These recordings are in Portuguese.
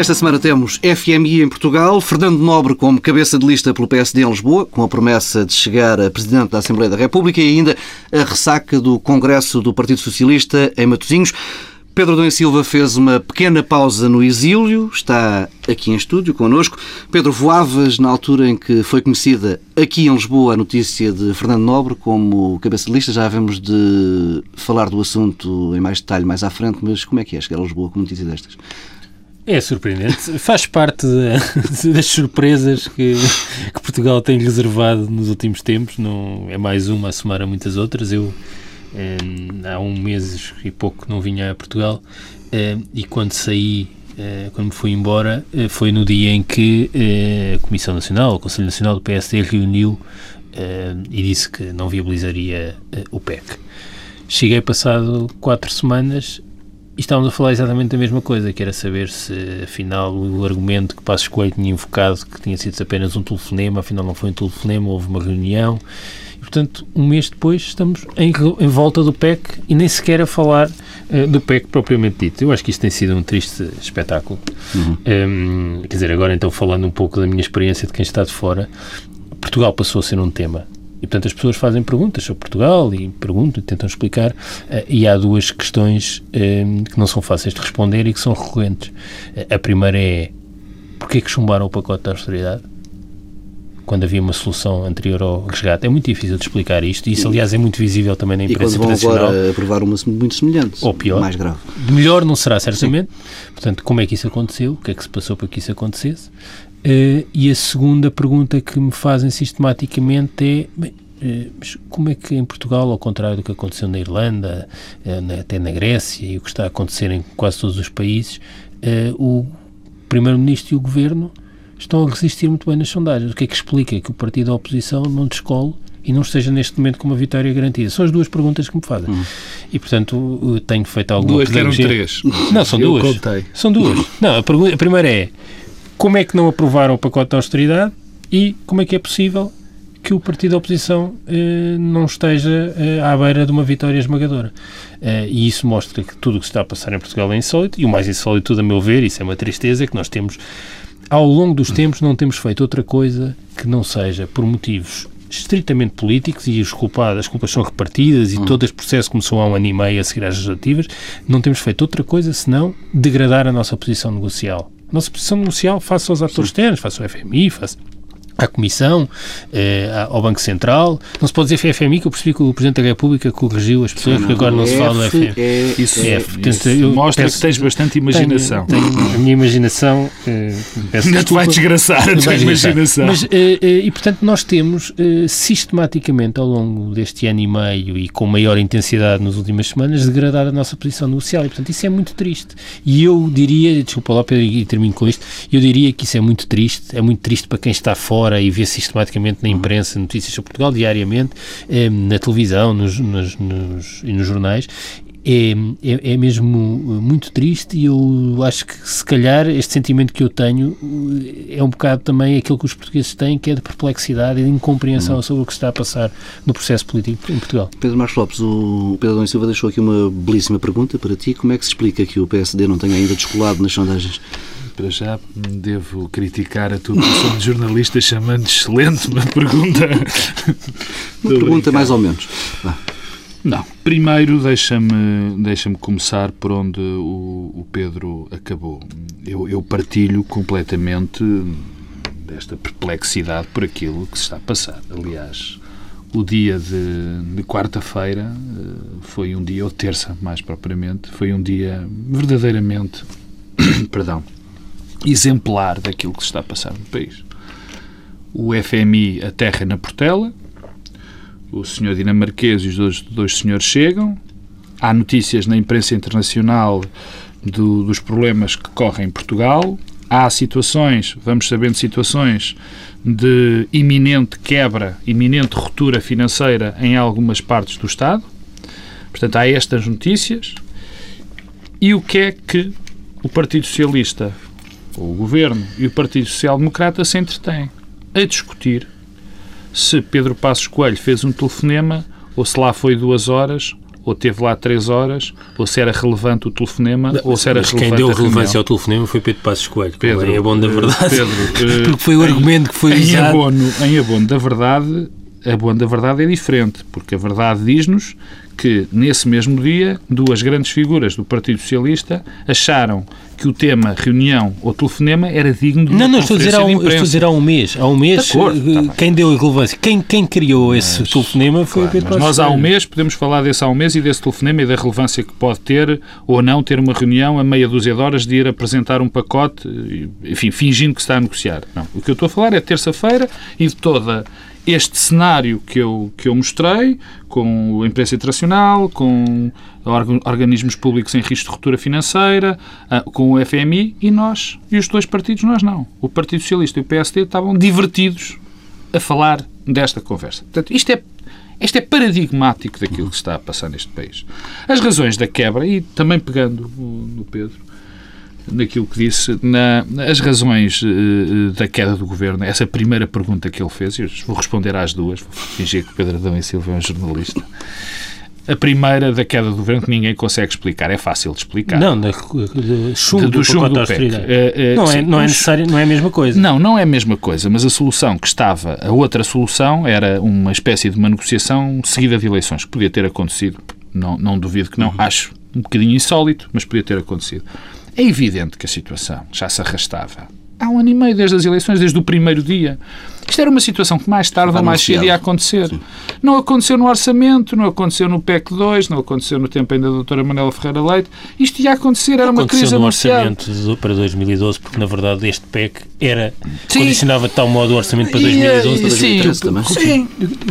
Esta semana temos FMI em Portugal, Fernando Nobre como cabeça de lista pelo PSD em Lisboa, com a promessa de chegar a Presidente da Assembleia da República e ainda a ressaca do Congresso do Partido Socialista em Matosinhos. Pedro Dom Silva fez uma pequena pausa no exílio, está aqui em estúdio connosco. Pedro, voavas na altura em que foi conhecida aqui em Lisboa a notícia de Fernando Nobre como cabeça de lista. Já havemos de falar do assunto em mais detalhe mais à frente, mas como é que é chegar a Lisboa com notícias destas? É surpreendente. Faz parte das surpresas que, que, Portugal tem reservado nos últimos tempos. Não é mais uma a somar a muitas outras. Eu eh, há um mês e pouco não vinha a Portugal eh, e quando saí eh, quando me fui embora, foi no dia em que a Comissão Nacional, o Conselho Nacional do PSD, reuniu e disse que não viabilizaria o PEC. Cheguei passado quatro semanas e estávamos a falar exatamente da mesma coisa, que era saber se, afinal, o argumento que Passos Coelho tinha invocado, que tinha sido apenas um telefonema, afinal não foi um telefonema, houve uma reunião. E, portanto, um mês depois estamos em, em volta do PEC e nem sequer a falar uh, do PEC propriamente dito. Eu acho que isto tem sido um triste espetáculo. Uhum. Um, quer dizer, agora então falando um pouco da minha experiência de quem está de fora, Portugal passou a ser um tema e, portanto, as pessoas fazem perguntas sobre Portugal e perguntam e tentam explicar. Uh, e há duas questões uh, que não são fáceis de responder e que são recorrentes. Uh, a primeira é porquê que chumbaram o pacote da austeridade? Quando havia uma solução anterior ao resgate. É muito difícil de explicar isto e isso, aliás, é muito visível também na imprensa e quando vão agora aprovar uma muito semelhante. Ou pior. Mais grave. Melhor não será, certamente. Sim. Portanto, como é que isso aconteceu? O que é que se passou para que isso acontecesse? Uh, e a segunda pergunta que me fazem sistematicamente é: bem, uh, mas como é que em Portugal, ao contrário do que aconteceu na Irlanda, uh, na, até na Grécia e o que está a acontecer em quase todos os países, o Primeiro-Ministro e o Governo estão a resistir muito bem nas sondagens? O que é que explica que o partido da oposição não descole e não esteja neste momento com uma vitória garantida? São as duas perguntas que me fazem. Hum. E, portanto, tenho feito alguma Duas que eram três. Não, são Eu duas. Contei. São duas. Não, a, pergunta, a primeira é como é que não aprovaram o pacote de austeridade e como é que é possível que o partido da oposição eh, não esteja eh, à beira de uma vitória esmagadora. Eh, e isso mostra que tudo o que está a passar em Portugal é insólito, e o mais insólito, a meu ver, isso é uma tristeza, é que nós temos, ao longo dos tempos, não temos feito outra coisa que não seja por motivos estritamente políticos e os culpados, as culpas são repartidas e hum. todo este processo começou há um ano e meio a seguir às legislativas, não temos feito outra coisa senão degradar a nossa posição negocial nossa posição negocial face aos atores externos, face ao FMI, face à Comissão, eh, ao Banco Central. Não se pode dizer FMI, que eu percebi que o Presidente da República corrigiu as pessoas, porque agora não se fala do FMI. É, isso, é, portanto, isso mostra penso, que tens bastante imaginação. Tenho, tenho a minha imaginação. Eh, Ainda te vai desgraçar a tua imaginação. Mas, eh, eh, e, portanto, nós temos eh, sistematicamente ao longo deste ano e meio e com maior intensidade nas últimas semanas degradado a nossa posição negocial. E, portanto, isso é muito triste. E eu diria, desculpa lá, Pedro, e termino com isto, eu diria que isso é muito triste. É muito triste para quem está fora fora e vê sistematicamente na imprensa notícias sobre Portugal diariamente, eh, na televisão nos, nos, nos, e nos jornais, é, é, é, mesmo muito triste e eu acho que se calhar este sentimento que eu tenho eh, é um bocado também aquilo que os portugueses têm, que é de perplexidade e de incompreensão uhum. sobre o que está a passar no processo político em Portugal. Pedro Marcos Lopes, o Pedro Dom Silva deixou aqui uma belíssima pergunta para ti. Como é que se explica que o PSD não tenha ainda descolado nas sondagens? Para já devo criticar a tua posição de jornalista chamando excelente uma pergunta. uma pergunta mais ou menos. Não. Primeiro, deixa-me deixa começar por onde o, o Pedro acabou. Eu, eu, partilho completamente desta perplexidade por aquilo que se está a passar. Aliás, o dia de, de quarta-feira eh, foi um dia, ou terça mais propriamente, foi um dia verdadeiramente, perdão, exemplar daquilo que se está a passar no país. O FMI aterra na Portela, o senhor dinamarquês e os dois, dois senhores chegam, há notícias na imprensa internacional do, dos problemas que correm em Portugal, há situações, vamos sabendo situações de iminente quebra, iminente ruptura financeira em algumas partes do Estado. Portanto, há estas notícias. E o que é que o Partido Socialista o Governo e o Partido Social Democrata se entretêm a discutir se Pedro Passos Coelho fez um telefonema ou se lá foi duas horas ou teve lá três horas, ou se era relevante o telefonema, não, ou se era mas relevante quem deu relevância ao telefonema foi Pedro Passos Coelho, Pedro, em abono da eh, verdade. Pedro, porque foi o argumento que foi em usado. Abono, em abono da verdade, abono da verdade é diferente, porque a verdade diz-nos que, nesse mesmo dia, duas grandes figuras do Partido Socialista acharam que o tema reunião ou telefonema era digno de Não, não, estou a, dizer há um, estou a dizer há um mês. Há um mês, acordo, eh, tá quem deu a relevância, quem, quem criou esse telefonema foi Claro, o Pedro mas nós há um mês podemos falar desse há um mês e desse telefonema e da relevância que pode ter ou não ter uma reunião a meia dúzia de horas de ir apresentar um pacote, enfim, fingindo que se está a negociar. Não. O que eu estou a falar é terça-feira e de toda este cenário que eu, que eu mostrei, com a imprensa internacional, com orga- organismos públicos em risco de ruptura financeira, ah, com o FMI e nós, e os dois partidos, nós não. O Partido Socialista e o PSD estavam divertidos a falar desta conversa. Portanto, isto é, isto é paradigmático daquilo que está a passar neste país. As razões da quebra, e também pegando no Pedro, naquilo que disse, na, as razões eh, da queda do governo, essa primeira pergunta que ele fez, e eu vou responder às duas, vou fingir que o Pedro Adão e Silva é um jornalista. A primeira da queda do governo que ninguém consegue explicar, é fácil de explicar. Não, da, da chumbo Do do, chumbo do PEC. Eh, eh, não, é, não é necessário, não é a mesma coisa. Não, não é a mesma coisa, mas a solução que estava, a outra solução, era uma espécie de uma negociação seguida de eleições, que podia ter acontecido. Não, não duvido que não. Acho um bocadinho insólito, mas podia ter acontecido. É evidente que a situação já se arrastava. Há um ano e meio desde as eleições, desde o primeiro dia. Isto era uma situação que mais tarde ou mais cedo ia acontecer. Não aconteceu no orçamento, não aconteceu no PEC 2, não aconteceu no tempo ainda da doutora Manuela Ferreira Leite. Isto ia acontecer, era uma crise no anunciada. orçamento para 2012, porque na verdade este PEC era, Sim. condicionava de tal modo o orçamento para E, eh, 2012 e, sim, 2013 também. sim,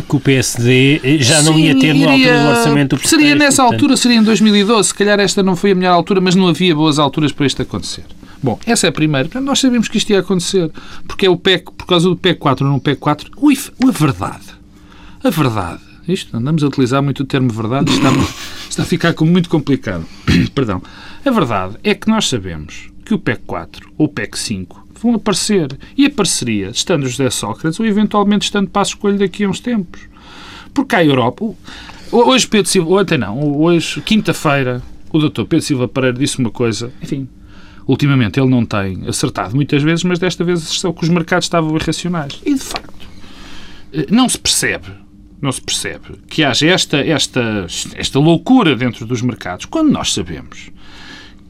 que o PSD já não Sim, ia ter na altura do orçamento Seria nessa portanto, altura, seria em 2012. Se calhar esta não foi a melhor altura, mas não havia boas alturas para isto acontecer. Bom, essa é a primeira. Nós sabíamos que isto ia acontecer. Porque é o PEC, por causa do PEC 4 ou não PEC 4. Ui, a verdade. A verdade. Isto, andamos a utilizar muito o termo verdade. Está, está a ficar muito complicado. Perdão. A verdade é que nós sabemos que o PEC 4 ou o PEC 5 vão aparecer. E apareceria estando José Sócrates ou eventualmente estando Passos Coelho daqui a uns tempos. Porque a Europa. Hoje, Pedro Silva. Ontem não. Hoje, quinta-feira, o doutor Pedro Silva Pereira disse uma coisa. Enfim. Ultimamente ele não tem acertado muitas vezes, mas desta vez acertou que os mercados estavam irracionais. E de facto, eh, não se percebe, não se percebe que haja esta, esta, esta loucura dentro dos mercados, quando nós sabemos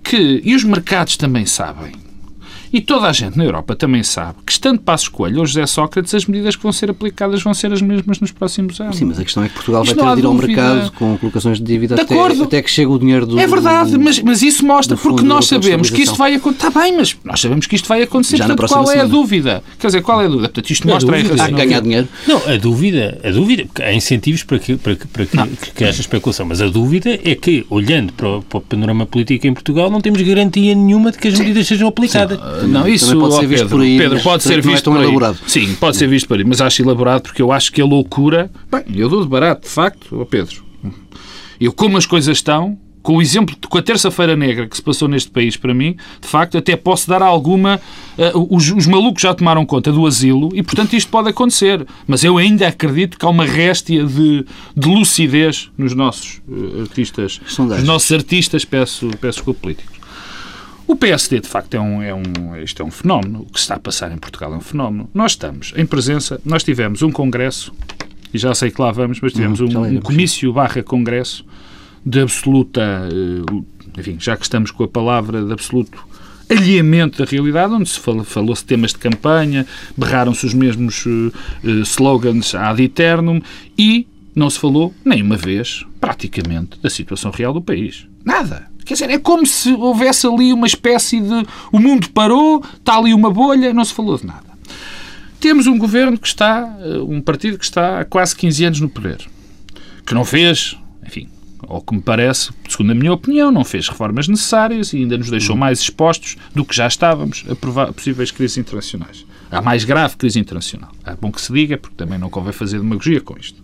que, e os mercados também sabem, e toda a gente na Europa também sabe que, estando Passos Coelho ou José Sócrates, as medidas que vão ser aplicadas vão ser as mesmas nos próximos anos. Sim, mas a questão é que Portugal Isto vai ter de ir ao mercado com colocações de dívida De até, acordo. até que chegue o dinheiro do. É verdade, mas, mas isso mostra, do porque nós sabemos que isto vai acontecer. Está bem, mas nós sabemos que isto vai acontecer. Já Portanto, qual é a semana. dúvida? Quer dizer, qual é a dúvida? Portanto, isto A mostra a dúvida- Há que irracionalidade. ganhar dinheiro. Não, a dúvida, a dúvida, porque há incentivos para que, para que, para que, que, que haja especulação, mas a dúvida é que, olhando para o, para o panorama político em Portugal, não temos garantia nenhuma de que as medidas sejam aplicadas. Não, isso pode ser visto Pedro, por aí, Pedro, mas pode ser visto tão por aí. elaborado. Sim, pode ser visto por aí, mas acho elaborado porque eu acho que a loucura. Bem, eu dou de barato, de facto, Pedro. Eu, como as coisas estão, com o exemplo, com a terça-feira negra que se passou neste país para mim, de facto, até posso dar alguma. eh, os, os malucos já tomaram conta do asilo e, portanto, isto pode acontecer. Mas eu ainda acredito que há uma réstia de, de lucidez nos nossos eh, artistas, Sondagens. nos nossos artistas, peço, peço desculpa, políticos. O PSD, de facto, é um, é um, isto é um fenómeno. O que se está a passar em Portugal é um fenómeno. Nós estamos em presença, nós tivemos um congresso, e já sei que lá vamos, mas tivemos Hum, um, um comício barra congresso de absoluta, eh, enfim, já que estamos com a palavra de absoluto alheamento da realidade, onde se falou- falou-se temas de campanha, berraram-se os mesmos eh, slogans ad eternum e não se falou nenhuma vez, praticamente, da situação real do país. Nada. Quer dizer, é como se houvesse ali uma espécie de. O mundo parou, está ali uma bolha, não se falou de nada. Temos um governo que está, eh, um partido que está há quase 15 anos no poder, que não fez, enfim, ou que me parece, segundo a minha opinião, não fez reformas necessárias e ainda nos deixou mais expostos do que já estávamos a prova- possíveis crises internacionais. A mais grave crise internacional. É bom que se diga, porque também não convém fazer demagogia com isto.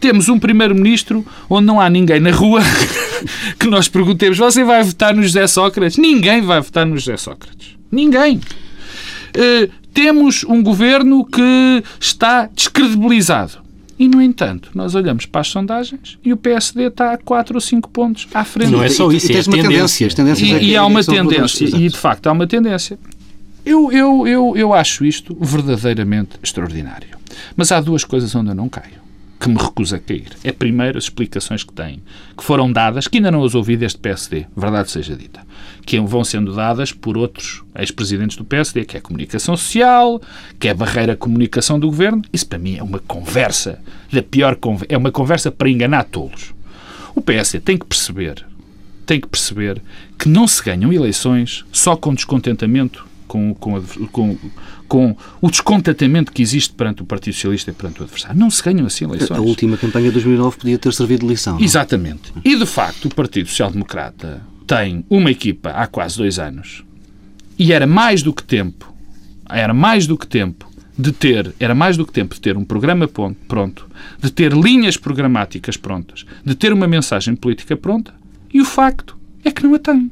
Temos um primeiro-ministro onde não há ninguém na rua que nós perguntemos: você vai votar no José Sócrates? Ninguém vai votar no José Sócrates. Ninguém. Eh, temos um governo que está descredibilizado. E, no entanto, nós olhamos para as sondagens e o PSD está a 4 ou 5 pontos à frente. Não é só isso, e, é tens uma tendência. tendência. E, e há uma tendência, e de facto há uma tendência. Eu, eu, eu, eu acho isto verdadeiramente extraordinário. Mas há duas coisas onde eu não caio, que me recuso a cair. É primeiro as explicações que têm, que foram dadas, que ainda não as ouvi deste PSD, verdade seja dita, que vão sendo dadas por outros ex-presidentes do PSD, que é a comunicação social, que é a barreira à comunicação do governo. Isso para mim é uma conversa, da pior conversa, é uma conversa para enganar tolos. O PSD tem que perceber, tem que perceber que não se ganham eleições só com descontentamento com, com, com, com, o descontentamento que existe perante o Partido Socialista e perante o adversário. Não se ganham assim eleições. A última campanha de 2009 podia ter servido de lição. Não? Exatamente. E, de facto, o Partido Social Democrata tem uma equipa há quase dois anos e era mais do que tempo, era mais do que tempo de ter, era mais do que tempo de ter um programa pronto, de ter linhas programáticas prontas, de ter uma mensagem política pronta, e o facto é que não a tem.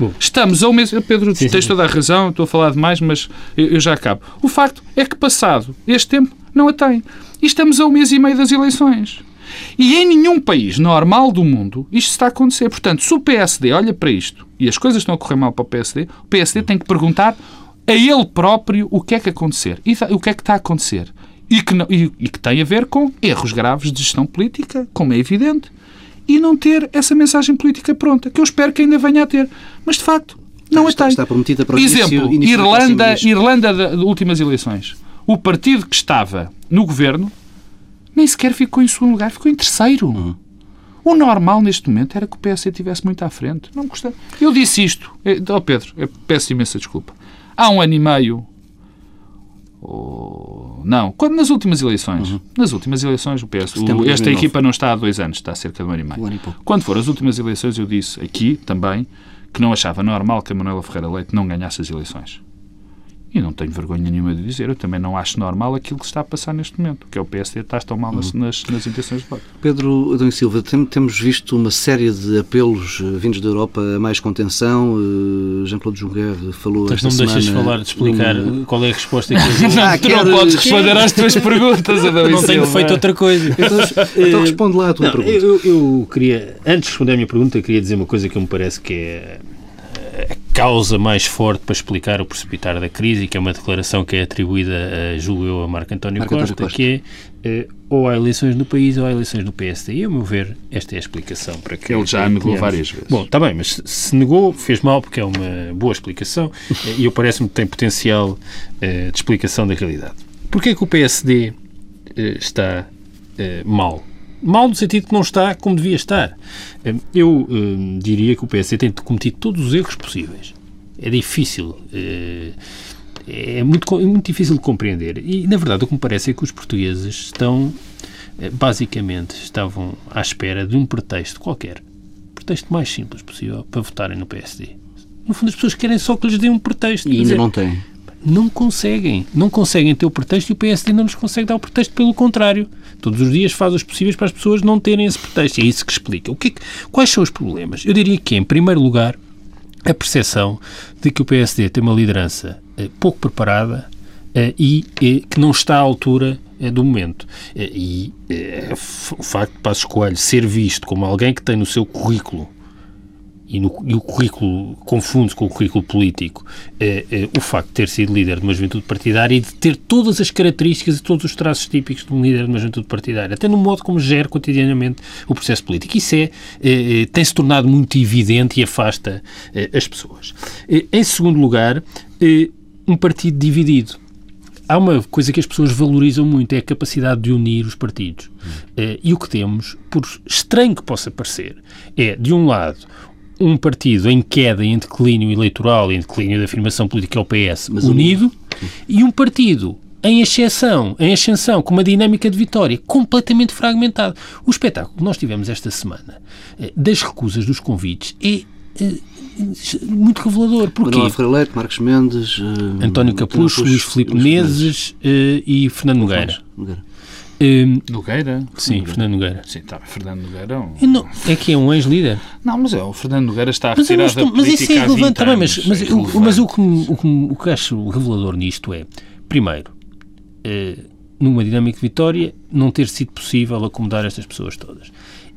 Bom. Estamos ao mesmo. Pedro, sim, tens sim. toda a razão, estou a falar demais, mas eu, já acabo. O facto é que, passado este tempo, não a tem. E estamos a um mês e meio das eleições. E em nenhum país normal do mundo isto está a acontecer. Portanto, se o PSD olha para isto e as coisas estão a correr mal para o PSD, o PSD tem que perguntar a ele próprio o que é que acontecer. E o que é que está a acontecer. E que, não, e, e que tem a ver com erros graves de gestão política, como é evidente e não ter essa mensagem política pronta, que eu espero que ainda venha a ter. Mas, de facto, não está, a tem. Está prometida para o Exemplo, início, início Irlanda, Irlanda de, de últimas eleições. O partido que estava no governo nem sequer ficou em segundo lugar, ficou em terceiro. Uhum. O normal neste momento era que o PS estivesse muito à frente. Não gostei. Eu disse isto. Oh Pedro, peço imensa desculpa. Há um ano e meio ou... Não, quando nas últimas eleições, uhum. nas últimas eleições, o PS, o, esta equipa não está há dois anos, está há cerca de um ano e meio. Um ano e quando foram as últimas eleições, eu disse aqui também que não achava normal que a Manuela Ferreira Leite não ganhasse as eleições. E não tenho vergonha nenhuma de dizer, eu também não acho normal aquilo que está a passar neste momento, que é o PSD está tão mal nas, uhum. nas, nas intenções de voto. Pedro Adão Silva, tem, temos visto uma série de apelos eh, vindos da Europa a mais contenção. Uh, Jean-Claude Juncker falou esta não semana... deixas falar de explicar numa... qual é a resposta que eu não, tu não podes responder às tuas perguntas, Adão Não tenho feito outra coisa. Então, então responde lá a tua não, pergunta. Eu, eu queria, antes de responder a minha pergunta, queria dizer uma coisa que me parece que é causa mais forte para explicar o precipitar da crise, que é uma declaração que é atribuída, a, julgo eu, a Marco António, Marco Costa, Costa, que é uh, ou há eleições no país ou há eleições no PSD. E, a meu ver, esta é a explicação para que... Ele já negou várias vezes. Bom, está bem, mas se negou, fez mal, porque é uma boa explicação e eu parece-me que tem potencial uh, de explicação da realidade. Porquê que o PSD uh, está mal? Mal no sentido que não está como devia estar. Eu uh, diria que o PSD tem cometido todos os erros possíveis. É difícil. Uh, é muito, é muito difícil de compreender. E, na verdade, o que me parece é que os portugueses estão, eh, basicamente, estavam à espera de um pretexto qualquer. Pretexto mais simples possível para votarem no PSD. No fundo, as pessoas querem só que lhes dê um pretexto. E ainda dizer, não têm não conseguem. Não conseguem ter o pretexto e o PSD não nos consegue dar o pretexto, pelo contrário. Todos os dias faz os possíveis para as pessoas não terem esse pretexto. É isso que explica. O que, é que quais são os problemas? Eu diria que, em primeiro lugar, a percepção de que o PSD tem uma liderança eh, pouco preparada eh, e eh, que não está à altura do momento. E o facto de Passos Coelho ser visto como alguém que tem no seu currículo e, no, e o currículo confunde-se com o currículo político, é, o facto de ter sido líder de uma juventude partidária e de ter todas as características e todos os traços típicos de um líder de uma juventude partidária, até no modo como gera cotidianamente o processo político. Isso é, é tem-se tornado muito evidente e afasta as pessoas. Em segundo lugar, um partido dividido há uma coisa que as pessoas valorizam muito, é a capacidade de unir os partidos. Hum. e o que temos, por estranho que possa parecer, é, de um lado, um partido em queda, em declínio eleitoral, em declínio da afirmação política é o PS, Mas unido, e um partido em exceção, em ascensão, com uma dinâmica de vitória completamente fragmentado. O espetáculo que nós tivemos esta semana eh, das recusas dos convites é, é muito revelador. Porquê? Manuel Marcos Mendes, uh, António Capucho, Luís Filipe Menezes uh, e Fernando Nogueira. Nogueira. Um, Nogueira? Sim, Nogueira. Fernando Nogueira. Sim, está. Fernando Nogueira é um... Não, é que é um ex-líder. Não, mas é, o Fernando Nogueira está a retirar mas, da mas isso é relevante também, mas, mas, é o, mas o, que, o, que, o que acho revelador nisto é, primeiro, uh, numa dinâmica de vitória, não ter sido possível acomodar estas pessoas todas.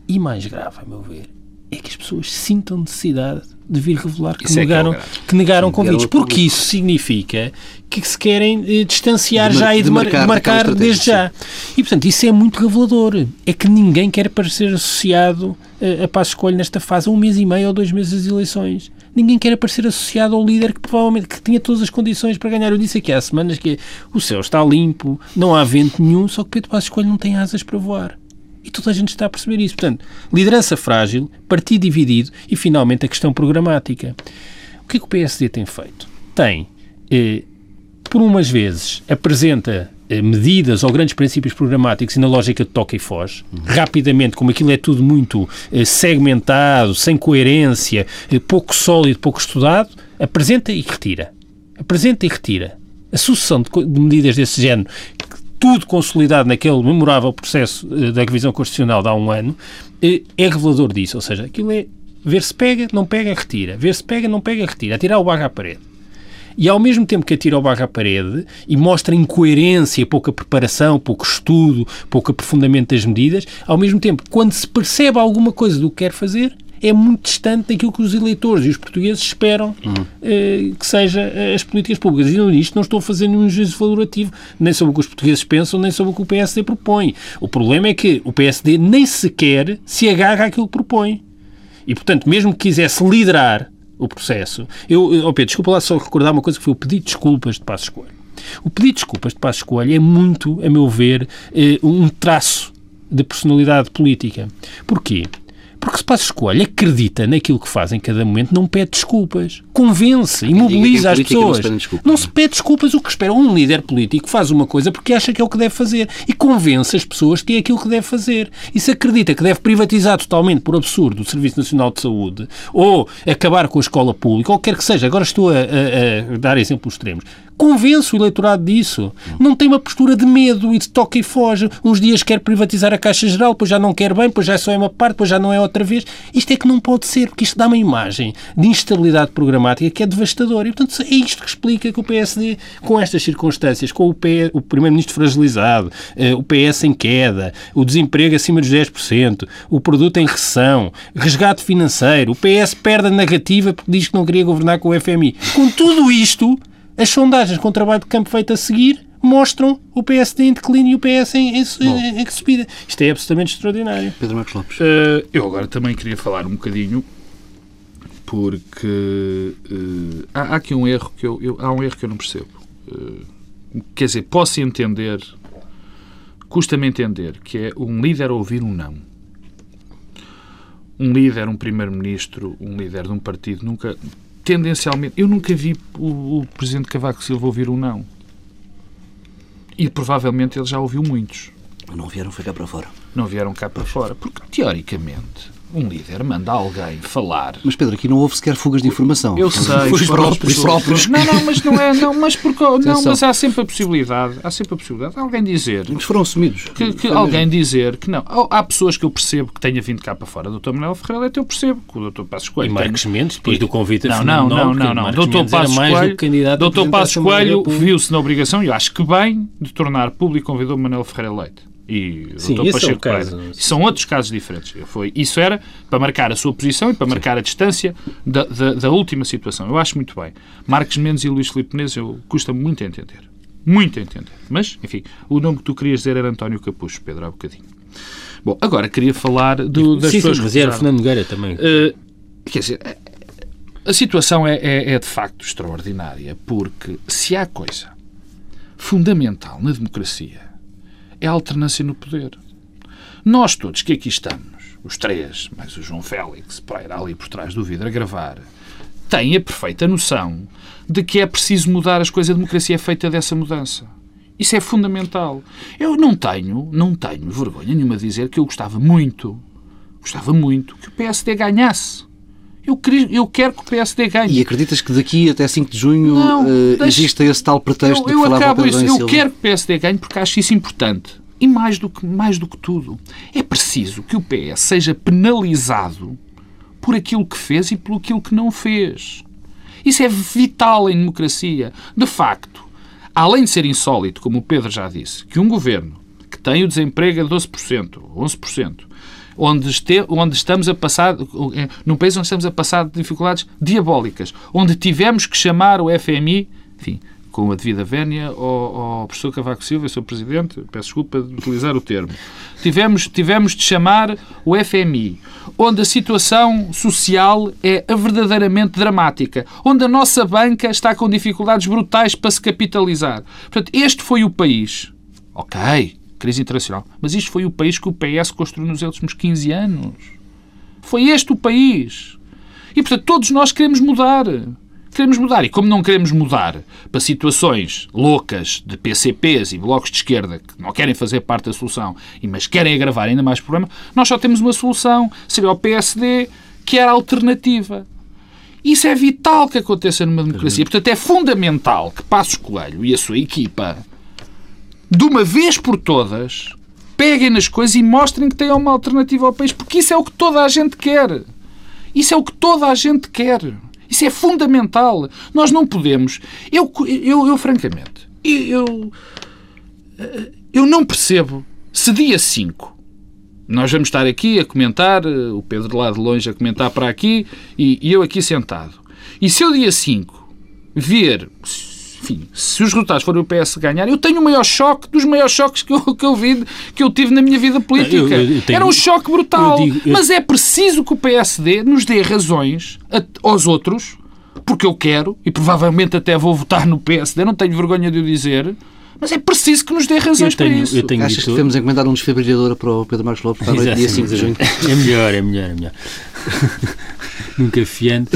E mais grave, a meu ver, é que as pessoas sintam necessidade de vir revelar que negaram, é que, é que negaram convites, porque isso significa que se querem eh, distanciar de já e de, mar, de marcar desde já. E, portanto, isso é muito revelador. É que ninguém quer parecer associado a, a Passo Escolho nesta fase, um mês e meio ou dois meses das eleições. Ninguém quer aparecer associado ao líder que provavelmente que tinha todas as condições para ganhar. Eu disse aqui há semanas que o céu está limpo, não há vento nenhum, só que Pedro Passos Coelho não tem asas para voar. E toda a gente está a perceber isso. Portanto, liderança frágil, partido dividido e, finalmente, a questão programática. O que é que o PSD tem feito? Tem, eh, por umas vezes, apresenta eh, medidas ou grandes princípios programáticos e na lógica de toca e foge, uhum. rapidamente, como aquilo é tudo muito eh, segmentado, sem coerência, eh, pouco sólido, pouco estudado, apresenta e retira. Apresenta e retira. A sucessão de, de medidas desse género tudo consolidado naquele memorável processo eh, da revisão constitucional de há um ano, eh, é revelador disso. Ou seja, aquilo é ver se pega, não pega, retira. Ver se pega, não pega, retira. Atirar o barro à parede. E ao mesmo tempo que atira o barro à parede e mostra incoerência, pouca preparação, pouco estudo, pouco aprofundamento das medidas, ao mesmo tempo, quando se percebe alguma coisa do que quer fazer, é muito distante daquilo que os eleitores e os portugueses esperam uhum. eh, que seja eh, as políticas públicas. E nisto não estou a fazer nenhum juízo valorativo, nem sobre o que os portugueses pensam, nem sobre o que o PSD propõe. O problema é que o PSD nem sequer se agarra àquilo que propõe. E, portanto, mesmo que quisesse liderar o processo... Eu, oh Pedro, desculpa lá só recordar uma coisa que foi o pedido de desculpas de Passos Coelho. O pedido de desculpas de Passos Coelho é muito, a meu ver, eh, um traço de personalidade política. Porquê? Porque se Passos Coelho acredita naquilo que faz em cada momento, não pede desculpas. Convence, imobiliza as pessoas. Não se, não se pede desculpas. O que espera um líder político faz uma coisa porque acha que é o que deve fazer e convence as pessoas que é aquilo que deve fazer. E se acredita que deve privatizar totalmente, por absurdo, o Serviço Nacional de Saúde ou acabar com a escola pública, ou quer que seja, agora estou a, a, a dar exemplos extremos, convence o eleitorado disso. Não tem uma postura de medo e de toque e foge. Uns dias quer privatizar a Caixa Geral, depois já não quer bem, depois já só é uma parte, depois já não é outra vez. Isto é que não pode ser, porque isto dá uma imagem de instabilidade programática que é devastadora. E, portanto, é isto que explica que o PSD, com estas circunstâncias, com o, o Primeiro-Ministro fragilizado, eh, o PS em queda, o desemprego acima dos 10%, o produto em recessão, resgate financeiro, o PS perde a narrativa porque diz que não queria governar com o FMI. Com tudo isto, as sondagens com o trabalho de campo feito a seguir mostram o PSD em declínio e o PS em, em, em, em subida. Isto é absolutamente extraordinário. Pedro Marcos Lopes. Uh, eu agora também queria falar um bocadinho porque uh, há, há, aqui um erro que eu, eu, há um erro que eu não percebo. Uh, quer dizer, posso entender, custa-me entender que é um líder ouvir um não. Um líder, um primeiro-ministro, um líder de um partido nunca tendencialmente, eu nunca vi o, o Presidente Cavaco Silva ouvir um não. E provavelmente ele já ouviu muitos. Não vieram foi cá para fora. Não vieram cá para fora. Porque, teoricamente, um líder manda alguém falar. Mas Pedro, aqui não houve sequer fugas de informação. Eu sei, os próprios, próprios. Não, não, mas não é, não, mas porque não, mas há sempre a possibilidade, há sempre a possibilidade de alguém dizer. Mas foram assumidos. Que, que alguém dizer que não. Há pessoas que eu percebo que tenha vindo cá para fora. O Dr. Manuel Ferreira Leite eu percebo que o Dr. Passos Coelho. E Marcos Mendes, depois do convite a Não, não, não, não. Dr. Passos Coelho, Dr. Passos Coelho viu-se na obrigação, e eu acho que bem, de tornar público convidou Manuel Ferreira Leite e Sim, Dr. Pacheco é caso. São outros casos diferentes. Foi, isso era para marcar a sua posição e para marcar a distância da, da, da, última situação. Eu acho muito bem. Marcos Mendes e Luís Filipe Menezes eu custa muito a entender. Muito a entender. Mas, enfim, o nome que tu querias dizer era António Capucho, Pedro, há bocadinho. Bom, agora queria falar do, das sim, pessoas sim, mas era Fernando Nogueira também. Uh, quer dizer, a situação é, é, é de facto extraordinária, porque se há coisa fundamental na democracia é a alternância no poder. Nós todos que aqui estamos, os três, mais o João Félix, para ali por trás do vidro a gravar, têm a perfeita noção de que é preciso mudar as coisas. A democracia é feita dessa mudança. Isso é fundamental. Eu não tenho, não tenho vergonha nenhuma de dizer que eu gostava muito, gostava muito que o PSD ganhasse. Eu, queria, eu quero que o PSD ganhe. E acreditas que daqui até 5 de junho não, uh, deixa, exista esse tal pretexto eu, de que acabo isso. Eu quero que o PSD ganhe porque acho isso importante. E mais do, que, mais do que tudo, é preciso que o PS seja penalizado por aquilo que fez e por aquilo que não fez. Isso é vital em democracia. De facto, além de ser insólito, como o Pedro já disse, que um governo que tem o desemprego a 12%, 11%, onde, este, onde estamos a passar, num país onde estamos a passar dificuldades diabólicas, onde tivemos que chamar o FMI, enfim, com a devida vénia ao, ao professor Cavaco Silva, seu presidente, peço desculpa de utilizar o termo, tivemos, tivemos de chamar o FMI, onde a situação social é verdadeiramente dramática, onde a nossa banca está com dificuldades brutais para se capitalizar. Portanto, este foi o país. Ok, crise internacional. Mas isto foi o país que o PS construiu nos últimos 15 anos. Foi este o país. E, portanto, todos nós queremos mudar. Queremos mudar. E como não queremos mudar para situações loucas de PCPs e blocos de esquerda que não querem fazer parte da solução, mas querem agravar ainda mais o problema, nós só temos uma solução. Seria o PSD, que era a alternativa. Isso é vital que aconteça numa democracia. Portanto, é fundamental que Passos Coelho e a sua equipa de uma vez por todas, peguem nas coisas e mostrem que têm uma alternativa ao país, porque isso é o que toda a gente quer. Isso é o que toda a gente quer. Isso é fundamental. Nós não podemos. Eu, eu, eu francamente, eu, eu não percebo se dia 5 nós vamos estar aqui a comentar, o Pedro lá de longe a comentar para aqui e, e eu aqui sentado. E se eu dia 5 ver enfim, se os resultados forem o PS ganhar, eu tenho o maior choque dos maiores choques que eu, que eu, vi, que eu tive na minha vida política. Eu, eu, tenho, Era um choque brutal. Digo, Mas é preciso que o PSD nos dê razões a, aos outros, porque eu quero, e provavelmente até vou votar no PSD, não tenho vergonha de o dizer, mas é preciso que nos dê razões tenho, para isso. Eu tenho Achas dito... que devemos encomendar um desfibrilhador para o Pedro Marcos Lopes para o dia 5 de junho? É melhor, é melhor, é melhor. Nunca fiando.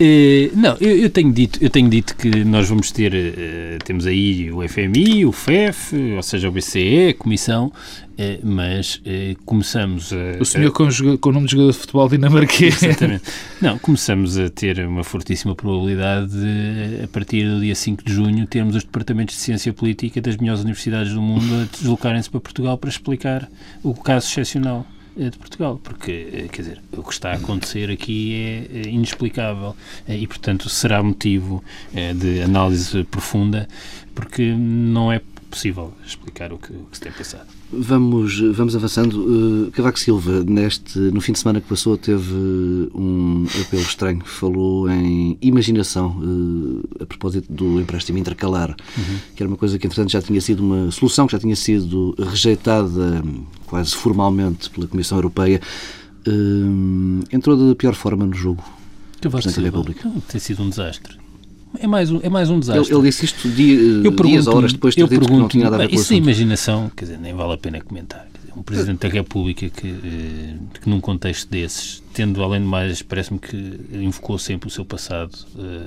Uh, não, eu, eu, tenho dito, eu tenho dito que nós vamos ter, uh, temos aí o FMI, o FEF, ou seja, o BCE, a Comissão, uh, mas começamos a... O senhor com, com o nome de jogador de futebol dinamarquês. Exatamente. Não, começamos a ter uma fortíssima probabilidade de, a partir do dia 5 de junho, termos os departamentos de ciência política das melhores universidades do mundo a deslocarem-se para Portugal para explicar o caso excepcional. Eh, de Portugal, porque, eh, quer dizer, o que está a acontecer aqui é inexplicável. Eh, e, portanto, será motivo de análise profunda, porque não é possível explicar o que, o que se tem passado. Vamos, vamos avançando. Uh, Cavaco Silva, neste, no fim de semana que passou, teve um apelo estranho. Falou em imaginação, uh, a propósito do empréstimo intercalar, uhum. que era uma coisa que, entretanto, já tinha sido uma solução, que já tinha sido rejeitada quase formalmente pela Comissão Europeia. Uh, entrou da pior forma no jogo. Cavaco Silva, tem sido um desastre. É mais um, é mais um desastre. Ele, disse isto dia, eu dias, horas depois de ter dito que não tinha nada a ver com isso. Isso é imaginação, quer dizer, nem vale a pena comentar. Dizer, um Presidente da República que, eh, que, num contexto desses, tendo além de mais, parece-me que invocou sempre o seu passado eh,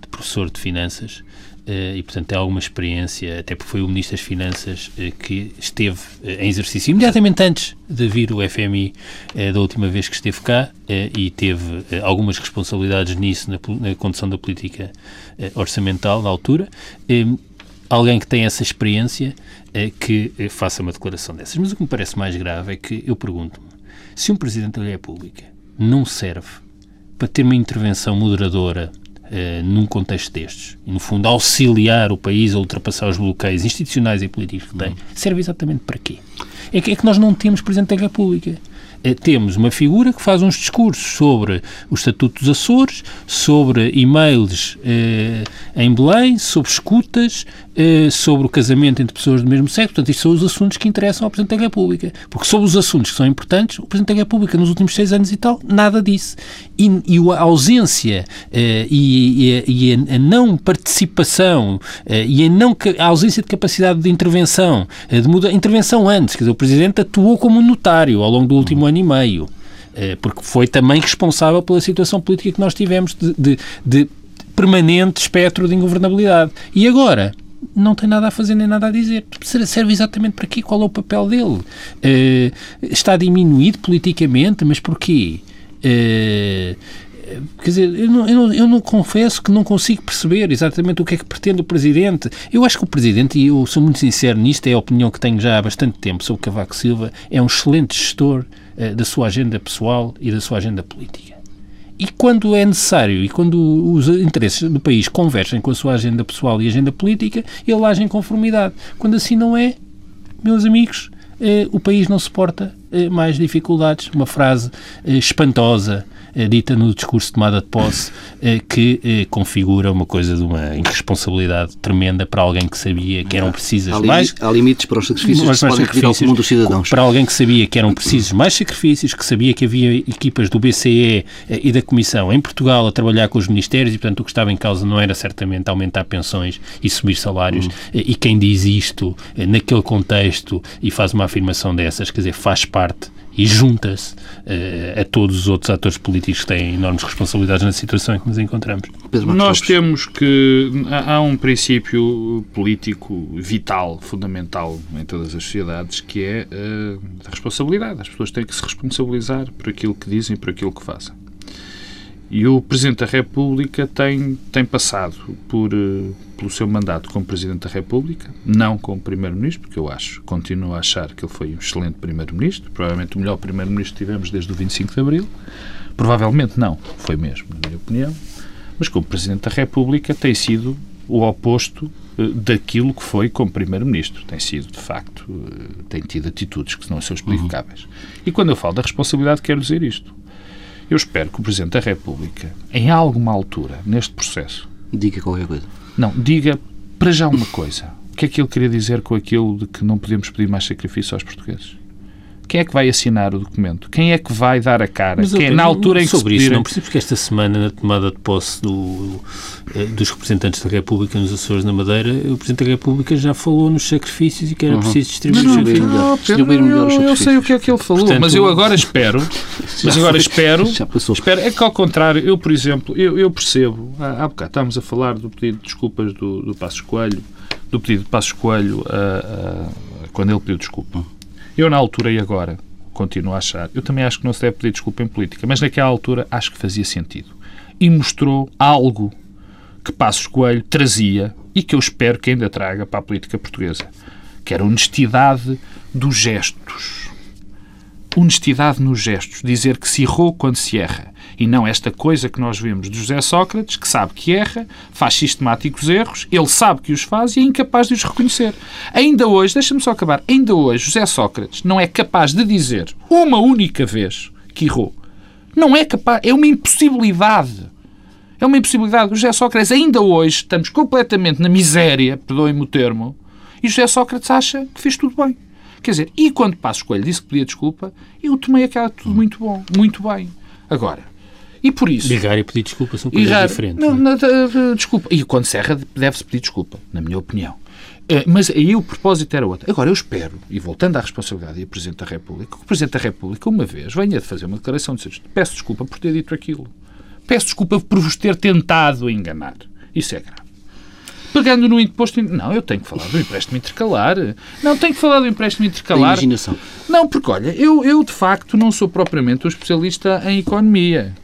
de professor de finanças, e, portanto, tem alguma experiência, até porque foi o Ministro das Finanças uh, que esteve uh, em exercício imediatamente antes de vir o FMI da última vez que esteve cá e teve algumas responsabilidades nisso, na, na condução da política orçamental na altura. alguém que tem essa experiência que faça uma declaração dessas. Mas o que me parece mais grave é que eu pergunto-me se um Presidente da República não serve para ter uma intervenção moderadora uh, num contexto destes, e no fundo auxiliar o país a ultrapassar os bloqueios institucionais e políticos que tem, serve exatamente para quê? É que, é que nós não temos Presidente da República. Eh, temos uma figura que faz uns discursos sobre o Estatuto dos Açores, sobre e-mails eh, em Belém, sobre escutas, eh, sobre o casamento entre pessoas do mesmo sexo. Portanto, isto são os assuntos que interessam ao Presidente da República. Porque sobre os assuntos que são importantes, o Presidente da República, nos últimos seis anos e tal, nada disse. E, e a ausência eh, e, e, a, a, não participação eh, e a, não, a ausência de capacidade de intervenção, de muda, intervenção antes, quer dizer, o Presidente atuou como notário ao longo do último ano e meio, porque foi também responsável pela situação política que nós tivemos de, de, de permanente espectro de ingovernabilidade. E agora? Não tem nada a fazer nem nada a dizer. Serve exatamente para quê? Qual é o papel dele? Uh, está diminuído politicamente, mas porquê? Uh, quer dizer, eu não, eu, não, eu não confesso que não consigo perceber exatamente o que é que pretende o Presidente. Eu acho que o Presidente, e eu sou muito sincero nisto, é a opinião que tenho já há bastante tempo sobre Cavaco Silva, é um excelente gestor uh, da sua agenda pessoal e da sua agenda política. E quando é necessário e quando os interesses do país convergem com a sua agenda pessoal e agenda política, ele age em conformidade. Quando assim não é, meus amigos, eh, o país não suporta eh, mais dificuldades. Uma frase eh, espantosa dita no discurso de tomada de posse, eh, que eh, configura uma coisa de uma irresponsabilidade tremenda para alguém que sabia que eram precisas há mais. Há limites para os sacrifícios que se podem pedir ao comum dos cidadãos. Para alguém que sabia que eram precisos mais sacrifícios, que sabia que havia equipas do BCE e da Comissão em Portugal a trabalhar com os ministérios e, portanto, o que estava em causa não era certamente aumentar pensões e subir salários. Uhum. E quem diz isto naquele contexto e faz uma afirmação dessas, quer dizer, faz parte e junta-se uh, a todos os outros atores políticos que têm enormes responsabilidades na situação em que nos encontramos. Nós temos que. Há um princípio político vital, fundamental em todas as sociedades, que é uh, a responsabilidade. As pessoas têm que se responsabilizar por aquilo que dizem, por aquilo que fazem. E o Presidente da República tem, tem passado por, uh, pelo seu mandato como Presidente da República, não como Primeiro-Ministro, porque eu acho, continuo a achar que ele foi um excelente Primeiro-Ministro, provavelmente o melhor Primeiro-Ministro que tivemos desde o 25 de Abril. Provavelmente não, foi mesmo, na minha opinião. Mas como Presidente da República tem sido o oposto uh, daquilo que foi como Primeiro-Ministro. Tem sido, de facto, uh, tem tido atitudes que não são explicáveis. Uhum. E quando eu falo da responsabilidade, quero dizer isto eu espero que o Presidente da República, em alguma altura, neste processo... Diga qualquer coisa. Não, diga para já uma coisa. O que é que ele queria dizer com aquilo de que não podemos pedir mais sacrifício aos portugueses? Quem é que vai assinar o documento? Quem é que vai dar a cara? Mas, Quem, na altura em que sobre se isso, não percebo que esta semana, na tomada de posse do, eh, dos representantes da República nos Açores na Madeira, o Presidente da República já falou nos sacrifícios e que era uhum. preciso distribuir não, não, não, Pedro, eu, eu sei o que é que ele falou, Portanto, mas eu agora espero, mas agora espero, espero, é que ao contrário, eu, por exemplo, eu, eu percebo, há, há bocado estávamos a falar do pedido de desculpas do, do Passos Coelho, do pedido de Passos Coelho a, a, quando ele pediu desculpa. Eu, na altura e agora, continuo a achar, eu também acho que não se deve pedir desculpa em política, mas naquela altura acho que fazia sentido. E mostrou algo que Passos Coelho trazia e que eu espero que ainda traga para a política portuguesa, que era honestidade dos gestos. Honestidade nos gestos. Dizer que se errou quando se erra e não esta coisa que nós vemos de José Sócrates, que sabe que erra, faz sistemáticos erros, ele sabe que os faz e é incapaz de os reconhecer. Ainda hoje, deixa-me só acabar, ainda hoje José Sócrates não é capaz de dizer uma única vez que errou. Não é capaz, é uma impossibilidade. É uma impossibilidade. O José Sócrates, ainda hoje, estamos completamente na miséria, perdoem-me o termo, e José Sócrates acha que fez tudo bem. Quer dizer, e quando Passo Coelho disse que pedia desculpa, eu tomei aquela tudo muito bom, muito bem. Agora, e por isso. Ligar e pedir desculpa são coisas diferentes. Não, não, não, desculpa. E quando se erra, deve-se pedir desculpa, na minha opinião. Eh, mas aí o propósito era outro. Agora, eu espero, e voltando à responsabilidade e ao Presidente da República, que o Presidente da República, uma vez, venha de fazer uma declaração de peço desculpa por ter dito aquilo. Peço desculpa por vos ter tentado enganar. Isso é grave. Pegando no imposto. Não, eu tenho que falar do empréstimo intercalar. Não, tenho que falar do empréstimo intercalar. imaginação. Não, porque olha, eu, eu de facto não sou propriamente um especialista em economia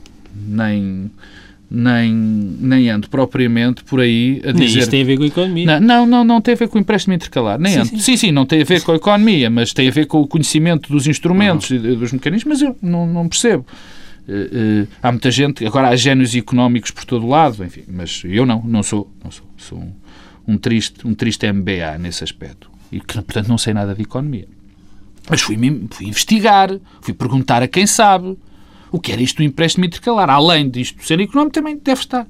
nem nem, nem ando propriamente por aí a dizer... Nem isso tem a ver com a economia. Não, não, não, não tem a ver com o empréstimo intercalar. Nem sim, ando. Sim. sim, sim, não tem a ver com a economia, mas tem a ver com o conhecimento dos instrumentos uhum. e dos mecanismos, mas eu não, não percebo. Uh, uh, há muita gente, agora há génios económicos por todo lado, enfim, mas eu não, não sou, não sou, sou um, um triste, um triste MBA nesse aspecto. E que, portanto, não sei nada de economia. Mas fui, fui investigar, fui perguntar a quem sabe, o que era isto do empréstimo intercalar. Além disto ser económico, também deve estar.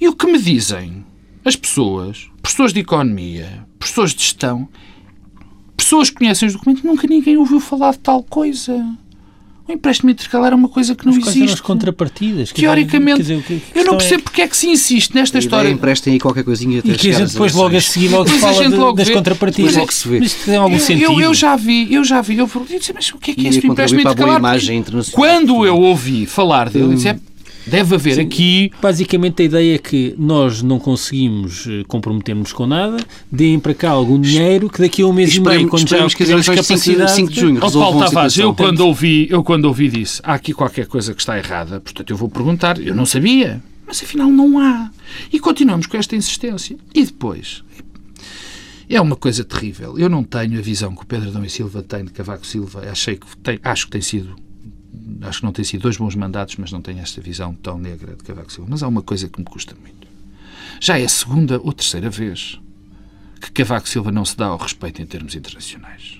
E o que me dizem as pessoas, pessoas de economia, pessoas de gestão, pessoas que conhecem os documentos, nunca ninguém ouviu falar de tal coisa. O empréstimo intercalar é uma coisa que não Mas existe. as contrapartidas? Teoricamente, dizer, que, eu não percebo é... porque é que se insiste nesta e história. Emprestem aí qualquer coisinha E que a gente depois logo a seguir logo fala de, logo das vê. contrapartidas. Logo se vê. Mas tem algum eu, sentido. Eu, eu, já vi, eu já vi. Eu disse, mas o que é que é este empréstimo intercalar? Quando eu ouvi falar dele, hum. disse, é Deve haver Sim, aqui. Basicamente, a ideia é que nós não conseguimos eh, comprometermos com nada, deem para cá algum dinheiro que daqui a um mês e meio, quando já que as capacidade. 5 de junho, oh, Paulo Tavares, eu quando, ouvi, eu quando ouvi disse há aqui qualquer coisa que está errada, portanto eu vou perguntar. Eu não sabia, mas afinal não há. E continuamos com esta insistência. E depois, é uma coisa terrível. Eu não tenho a visão que o Pedro Adão e Silva tem de Cavaco Silva. Achei que tem, acho que tem sido acho que não tem sido dois bons mandatos, mas não tenho esta visão tão negra de Cavaco Silva. Mas há uma coisa que me custa muito. Já é a segunda ou terceira vez que Cavaco Silva não se dá ao respeito em termos internacionais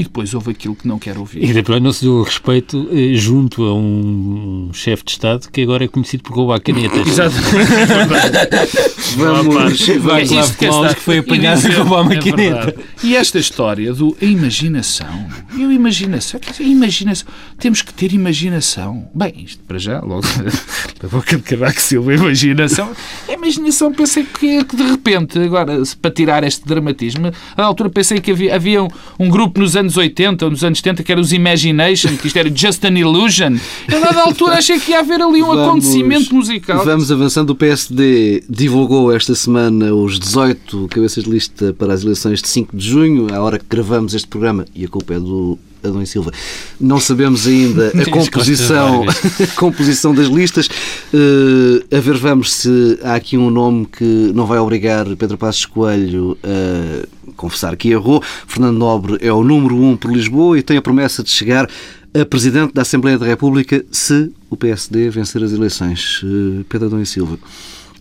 e depois houve aquilo que não quer ouvir. E depois não se deu respeito eh, junto a um, um chefe de Estado que agora é conhecido por roubar canetas. Exato. Vamos, Václav Klaus, que foi apanhado a roubar uma é caneta. E esta história do a imaginação, eu imaginação, a imaginação, temos que ter imaginação. Bem, isto para já, logo da boca de Cavaco Silva, imaginação. A imaginação pensei que, que de repente, agora, para tirar este dramatismo, à altura pensei que havia, havia um, um grupo nos anos 80 ou nos anos 70 que era os Imagination, que isto era Just an Illusion. Eu, a dada altura, achei que ia haver ali um vamos, acontecimento musical. Vamos avançando. O PSD divulgou esta semana os 18 cabeças de lista para as eleições de 5 de junho, à hora que gravamos este programa, e a culpa é do Adão e Silva. Não sabemos ainda a composição, a composição das listas. Uh, a ver, vamos se há aqui um nome que não vai obrigar Pedro Passos Coelho a confessar que errou. Fernando Nobre é o número um por Lisboa e tem a promessa de chegar a Presidente da Assembleia da República se o PSD vencer as eleições. Uh, Pedro Adão e Silva.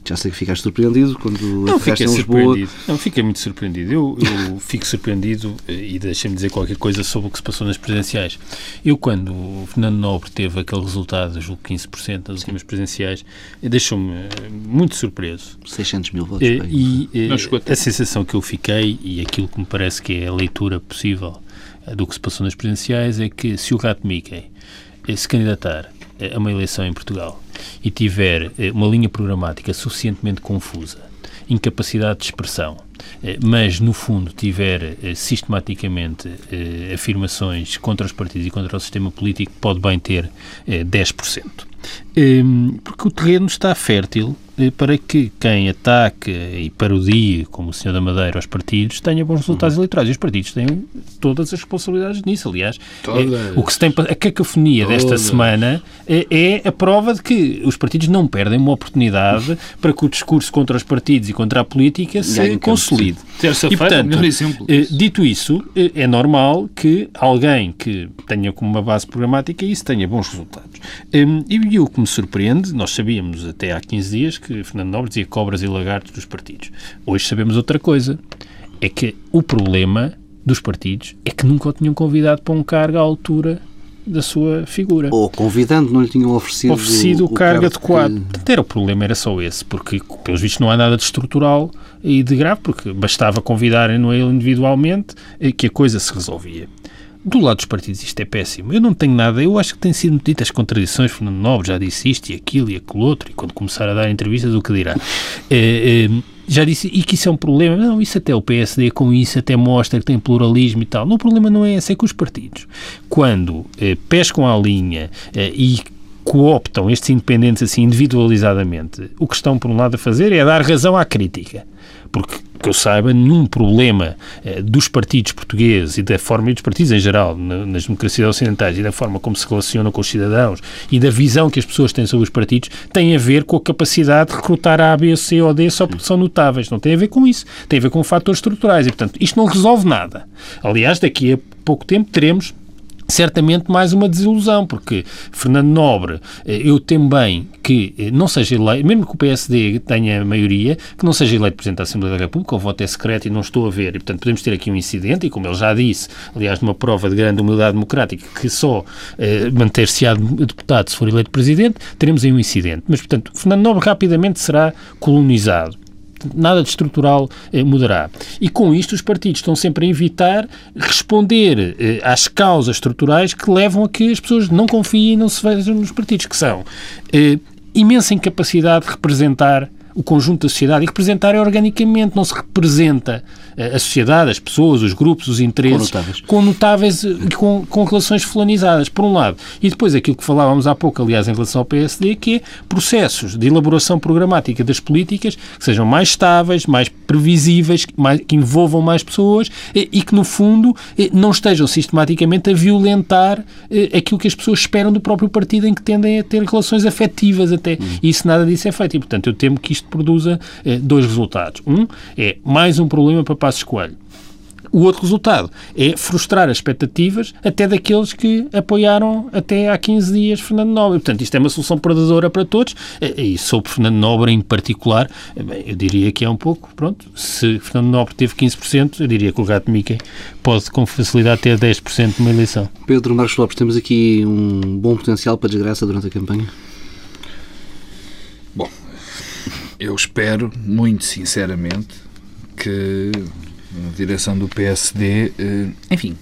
Já sei que ficaste surpreendido quando não, fiquei surpreendido. Não, fiquei muito surpreendido. Eu, eu fico surpreendido e deixem-me dizer qualquer coisa sobre o que se passou nas presidenciais. Eu, quando o Fernando Nobre teve aquele resultado, julgo 15% nas últimas presidenciais, deixou-me eh, muito surpreso. 600 mil votos. E, e a sensação que eu fiquei e aquilo que me parece que é a leitura possível eh, do que se passou nas presidenciais é que se o Rato Mickey eh, se candidatar a uma eleição em Portugal e tiver eh, uma linha programática suficientemente confusa, incapacidade de expressão, mas no fundo tiver eh, sistematicamente afirmações contra os partidos e contra o sistema político, pode bem ter 10%. Ehm, porque o terreno está fértil para que quem ataque e parodie, como o Senhor da Madeira, aos partidos, tenha bons resultados uhum. eleitorais. E os partidos têm todas as responsabilidades nisso. Aliás, é, o que se tem, a cacofonia todas. desta semana é, é, a prova de que os partidos não perdem uma oportunidade para que o discurso contra os partidos e contra a política se consolide. E, portanto, eh, dito isso, eh, é normal que alguém que tenha como uma base programática isso tenha bons resultados. Hum, e o que me surpreende, nós sabíamos até há 15 dias que que Fernando Nobre dizia cobras e lagartos dos partidos. Hoje sabemos outra coisa. É que o problema dos partidos é que nunca o tinham convidado para um cargo à altura da sua figura. Ou convidando, não lhe tinham oferecido, oferecido o, o cargo, adequado. Que... Era o problema, era só esse, porque, pelos vistos, não há nada de estrutural e de grave, porque bastava convidarem-no ele individualmente que a coisa se resolvia. Do lado dos partidos isto é péssimo. Eu não tenho nada, eu acho que têm sido ditas contradições, Fernando Nobre já disse isto e aquilo e aquilo outro, e quando começar a dar entrevistas o que dirá. É, é, já disse, e que isso é um problema. Não, isso até o PSD com isso até mostra que tem pluralismo e tal. Não, o problema não é esse, é que os partidos, quando é, pescam a linha e cooptam estes independentes assim individualizadamente, o que estão, por um lado, a fazer é dar razão à crítica. Porque que eu saiba, nenhum problema eh, dos partidos portugueses e da forma, e dos partidos em geral, na, nas democracias ocidentais e da forma como se relacionam com os cidadãos e da visão que as pessoas têm sobre os partidos, tem a ver com a capacidade de recrutar A, B, C ou D só porque são notáveis. Não tem a ver com isso. Tem a ver com fatores estruturais. E, portanto, isto não resolve nada. Aliás, daqui a pouco tempo teremos certamente mais uma desilusão, porque Fernando Nobre, eh, eu temo bem que eh, não seja eleito, mesmo que o PSD tenha maioria, que não seja eleito Presidente da Assembleia da República, o voto é secreto e não estou a ver, e portanto podemos ter aqui um incidente, e como ele já disse, aliás, numa prova de grande humildade democrática, que só eh, manter-se-á deputado se for eleito Presidente, teremos aí um incidente. Mas, portanto, Fernando Nobre rapidamente será colonizado nada de estrutural eh, mudará. E com isto os partidos estão sempre a evitar responder eh, às causas estruturais que levam a que as pessoas não confiem e não se vejam nos partidos, que são eh, imensa incapacidade de representar o conjunto da sociedade e representar é organicamente, não se representa a sociedade, as pessoas, os grupos, os interesses, com notáveis e com, com relações fulanizadas, por um lado. E depois aquilo que falávamos há pouco, aliás, em relação ao PSD, que é processos de elaboração programática das políticas que sejam mais estáveis, mais previsíveis, mais, que envolvam mais pessoas e, e, que, no fundo, não estejam sistematicamente a violentar aquilo que as pessoas esperam do próprio partido em que tendem a ter relações afetivas até. Hum. E isso nada disso é feito. E, portanto, eu temo que isto produza dois resultados. Um é mais um problema para Passos Coelho o outro resultado é frustrar as expectativas até daqueles que apoiaram até há 15 dias Fernando Nobre. Portanto, isto é uma solução predadora para todos e sobre Fernando Nobre em particular, eu diria que é um pouco, pronto, se Fernando Nobre teve 15%, eu diria que o gato Mickey pode com facilidade ter 10% de uma eleição. Pedro Marcos Lopes, temos aqui um bom potencial para desgraça durante a campanha? Bom, eu espero, muito sinceramente, que a direção do PSD, eh, enfim,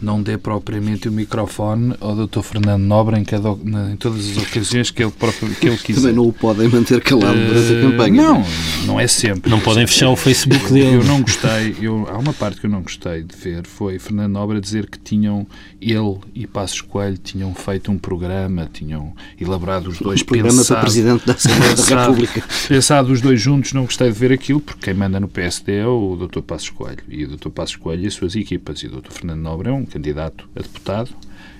não dê propriamente o microfone ao Dr. Fernando Nobre em, cada, em todas as ocasiões que ele, próprio, que ele quiser. Também não o podem manter calado durante a campanha. Não, não é sempre. Não podem fechar o Facebook dele. Eu não gostei, eu, há uma parte que eu não gostei de ver, foi Fernando Nobre a dizer que tinham, ele e Passos Coelho tinham feito um programa, tinham elaborado os dois um programa pensado, para Presidente da Assembleia pensado, da República. Pensado os dois juntos, não gostei de ver aquilo, porque quem manda no PSD é o Dr. Passos Coelho. E o Dr. Passos Coelho e as suas equipas. E o Dr. Fernando Nobre é um candidato a deputado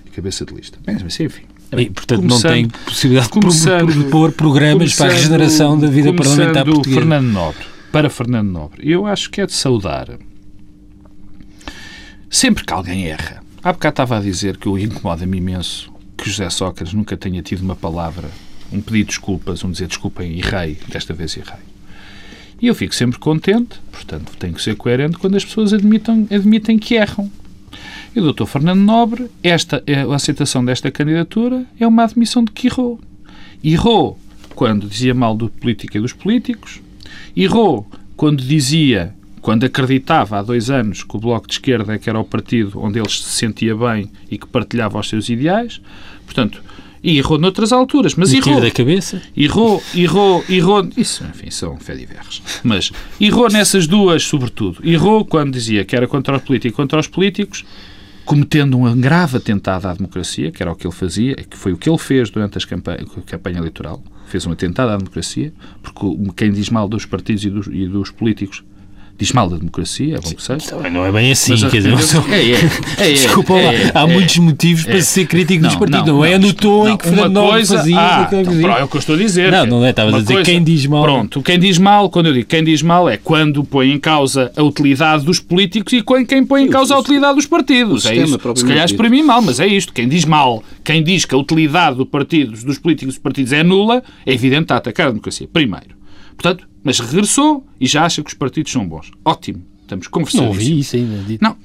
e cabeça de lista. Mas, enfim. E, portanto, não tem possibilidade de pôr programas para a regeneração da vida parlamentar portuguesa. Fernando Nobre, para Fernando Nobre, eu acho que é de saudar. Sempre que alguém erra. Há bocado estava a dizer que o incomoda-me imenso que José Sócrates nunca tenha tido uma palavra, um pedido de desculpas, um dizer desculpem, errei, desta vez errei. E eu fico sempre contente, portanto tenho que ser coerente quando as pessoas admitam, admitem que erram. E o Dr. Fernando Nobre, esta, a aceitação desta candidatura é uma admissão de que errou. Errou quando dizia mal do política e dos políticos, errou quando dizia, quando acreditava há dois anos que o Bloco de Esquerda é que era o partido onde ele se sentia bem e que partilhava os seus ideais. Portanto, e errou noutras alturas, mas errou. da cabeça. Errou, errou, errou. Isso, enfim, são fé diversos. Mas errou nessas duas, sobretudo. Errou quando dizia que era contra os políticos e contra os políticos cometendo um grave atentado à democracia, que era o que ele fazia, que foi o que ele fez durante a campanha, a campanha eleitoral, fez um atentado à democracia, porque quem diz mal dos partidos e dos, e dos políticos diz mal da democracia, é bom que seja. Também não é bem assim, Mas, quer dizer, é, é, é, Desculpa lá, é, há muitos motivos para ser crítico não, dos partidos, não, não é no tom em que Fernando coisa, fazia ah, então, é o que eu estou a dizer. Não, não é, estava a dizer coisa, quem diz mal. Pronto, quem diz mal, quando eu digo quem diz mal, é quando põe em causa a utilidade dos políticos e quem põe em causa a utilidade dos partidos. É isso. Se calhar para mim mal, mas é isto. Quem diz mal, quem diz que a utilidade do partido, dos políticos dos partidos é nula, é evidente que está a atacar a democracia. Primeiro. Portanto, mas regressou e já acha que os partidos são bons. Ótimo. Estamos conversando. Não ouvi isso ainda. Dito. Não,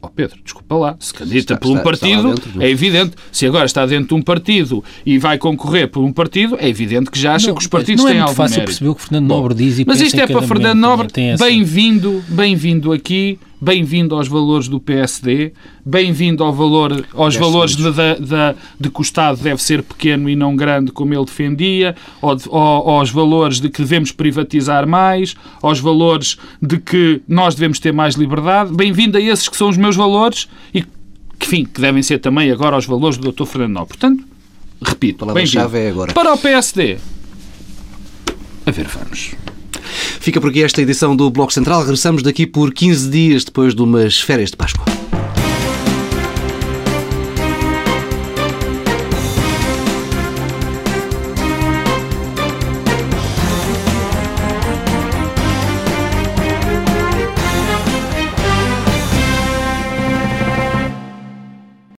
oh Pedro, desculpa lá, se candidata por um partido, é evidente. Se agora está dentro de um partido e vai concorrer por um partido, é evidente que já acha não, que os partidos não têm é algo fácil perceber o que Fernando Nobre diz e Mas isto é para Fernando Nobre, bem-vindo, bem-vindo aqui, bem-vindo aos valores do PSD, bem-vindo ao valor, aos valores de, de, de, de, que o Estado deve ser pequeno e não grande, como ele defendia, ou, ou, aos valores de que devemos privatizar mais, aos valores de que nós devemos ter mais liberdade. Bem-vindo a esses que são os meus valores e que, enfim, que devem ser também agora os valores do Dr. Fernando Nobre. Portanto, repito, bem-vindo. É agora. Para o PSD, a ver, vamos. Fica por aqui esta edição do Bloco Central. Regressamos daqui por 15 dias depois de umas férias de Páscoa.